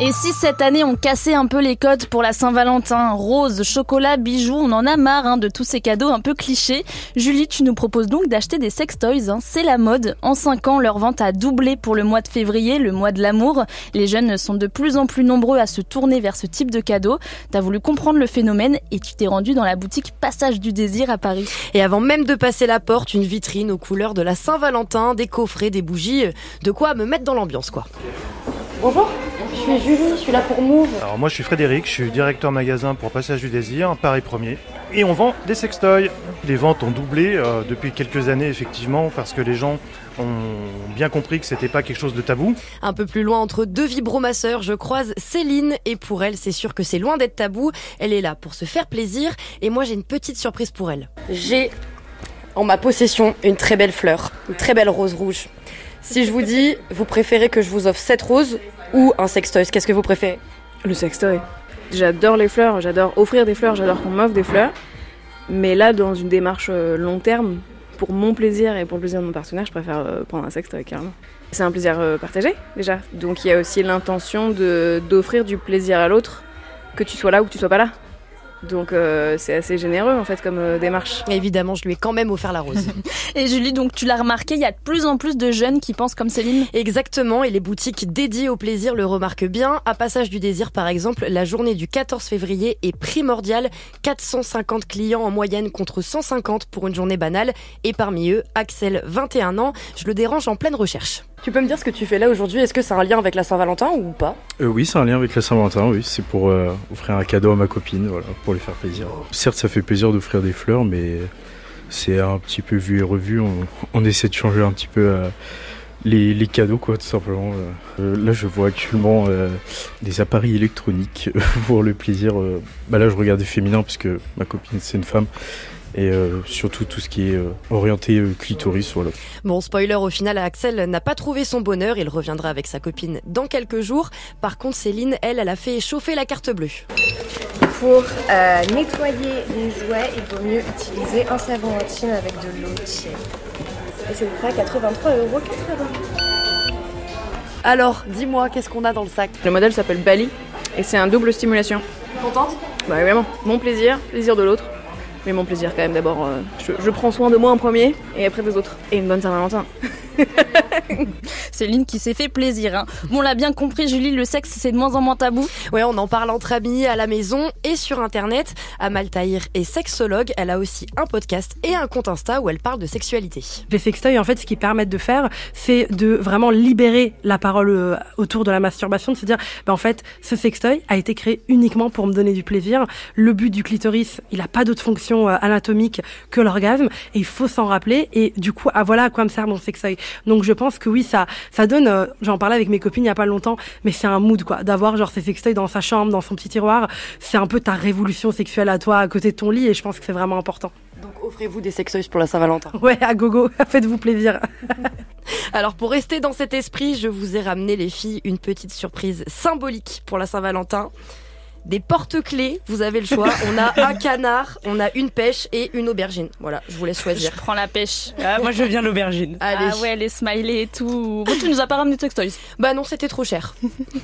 Et si cette année on cassait un peu les codes pour la Saint-Valentin, rose, chocolat, bijoux, on en a marre hein, de tous ces cadeaux un peu clichés. Julie, tu nous proposes donc d'acheter des sextoys, hein. c'est la mode. En 5 ans, leur vente a doublé pour le mois de février, le mois de l'amour. Les jeunes sont de plus en plus nombreux à se tourner vers ce type de cadeau. T'as voulu comprendre le phénomène et tu t'es rendu dans la boutique Passage du Désir à Paris. Et avant même de passer la porte, une vitrine aux couleurs de la Saint-Valentin, des coffrets, des bougies, de quoi me mettre dans l'ambiance quoi. Bonjour, je suis Julie, je suis là pour Move. Alors moi je suis Frédéric, je suis directeur magasin pour Passage du Désir, Paris Premier. Et on vend des sextoys. Les ventes ont doublé euh, depuis quelques années effectivement parce que les gens ont bien compris que c'était pas quelque chose de tabou. Un peu plus loin entre deux vibromasseurs, je croise Céline et pour elle c'est sûr que c'est loin d'être tabou. Elle est là pour se faire plaisir et moi j'ai une petite surprise pour elle. J'ai en ma possession une très belle fleur, une très belle rose rouge. Si je vous dis, vous préférez que je vous offre cette rose ou un sextoy, qu'est-ce que vous préférez? Le sextoy. J'adore les fleurs, j'adore offrir des fleurs, j'adore qu'on m'offre des fleurs. Mais là, dans une démarche euh, long terme, pour mon plaisir et pour le plaisir de mon partenaire, je préfère euh, prendre un sextoy carrément. C'est un plaisir euh, partagé déjà. Donc il y a aussi l'intention d'offrir du plaisir à l'autre, que tu sois là ou que tu sois pas là. Donc euh, c'est assez généreux en fait comme euh, démarche. Évidemment, je lui ai quand même offert la rose. Et Julie, donc tu l'as remarqué, il y a de plus en plus de jeunes qui pensent comme Céline. Exactement, et les boutiques dédiées au plaisir le remarquent bien. À Passage du Désir, par exemple, la journée du 14 février est primordiale. 450 clients en moyenne contre 150 pour une journée banale. Et parmi eux, Axel, 21 ans, je le dérange en pleine recherche. Tu peux me dire ce que tu fais là aujourd'hui? Est-ce que c'est un lien avec la Saint-Valentin ou pas? Euh, oui, c'est un lien avec la Saint-Valentin, oui. C'est pour euh, offrir un cadeau à ma copine, voilà, pour lui faire plaisir. Certes, ça fait plaisir d'offrir des fleurs, mais c'est un petit peu vu et revu. On, essaie de changer un petit peu euh, les, les cadeaux, quoi, tout simplement. Euh, là, je vois actuellement euh, des appareils électroniques pour le plaisir. euh. Bah là, je regarde des féminins, parce que ma copine, c'est une femme. Et euh, surtout tout ce qui est euh, orienté euh, clitoris, voilà. Bon, spoiler, au final, Axel n'a pas trouvé son bonheur. Il reviendra avec sa copine dans quelques jours. Par contre, Céline, elle, elle a fait chauffer la carte bleue. Pour euh, nettoyer les jouets, il vaut mieux utiliser un savon intime avec de l'eau tiède. Et c'est prêt à 83,80€. Alors, dis-moi, qu'est-ce qu'on a dans le sac? Le modèle s'appelle Bali et c'est un double stimulation. Contente? Bah évidemment, mon plaisir, plaisir de l'autre. Mais mon plaisir quand même d'abord, euh, je, je prends soin de moi en premier et après des autres. Et une bonne Saint-Valentin. Céline qui s'est fait plaisir. Hein. Bon, on l'a bien compris, Julie, le sexe c'est de moins en moins tabou. Ouais, on en parle entre amis, à la maison et sur internet. Amal Tahir est sexologue. Elle a aussi un podcast et un compte Insta où elle parle de sexualité. Les sextoys, en fait, ce qu'ils permettent de faire, c'est de vraiment libérer la parole euh, autour de la masturbation, de se dire, bah, en fait, ce sextoy a été créé uniquement pour me donner du plaisir. Le but du clitoris, il n'a pas d'autre fonction euh, anatomique que l'orgasme, et il faut s'en rappeler. Et du coup, ah, voilà à quoi me sert mon sextoy. Donc, je pense que oui, ça, ça donne. euh, J'en parlais avec mes copines il y a pas longtemps, mais c'est un mood, quoi, d'avoir genre ces sextoys dans sa chambre, dans son petit tiroir. C'est un peu ta révolution sexuelle à toi, à côté de ton lit, et je pense que c'est vraiment important. Donc offrez-vous des sextoys pour la Saint-Valentin. Ouais, à gogo, faites-vous plaisir. Alors pour rester dans cet esprit, je vous ai ramené les filles une petite surprise symbolique pour la Saint-Valentin. Des porte-clés, vous avez le choix. On a un canard, on a une pêche et une aubergine. Voilà, je vous laisse Je choisir. prends la pêche. Ah, moi, je viens de l'aubergine. Allez. Ah ouais, les smileys et tout. Bon, tu nous as pas ramené de sextoys. Bah non, c'était trop cher.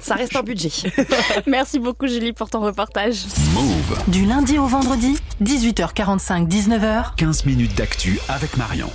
Ça reste un budget. Merci beaucoup, Julie, pour ton reportage. Move. Du lundi au vendredi, 18h45, 19h. 15 minutes d'actu avec Marion.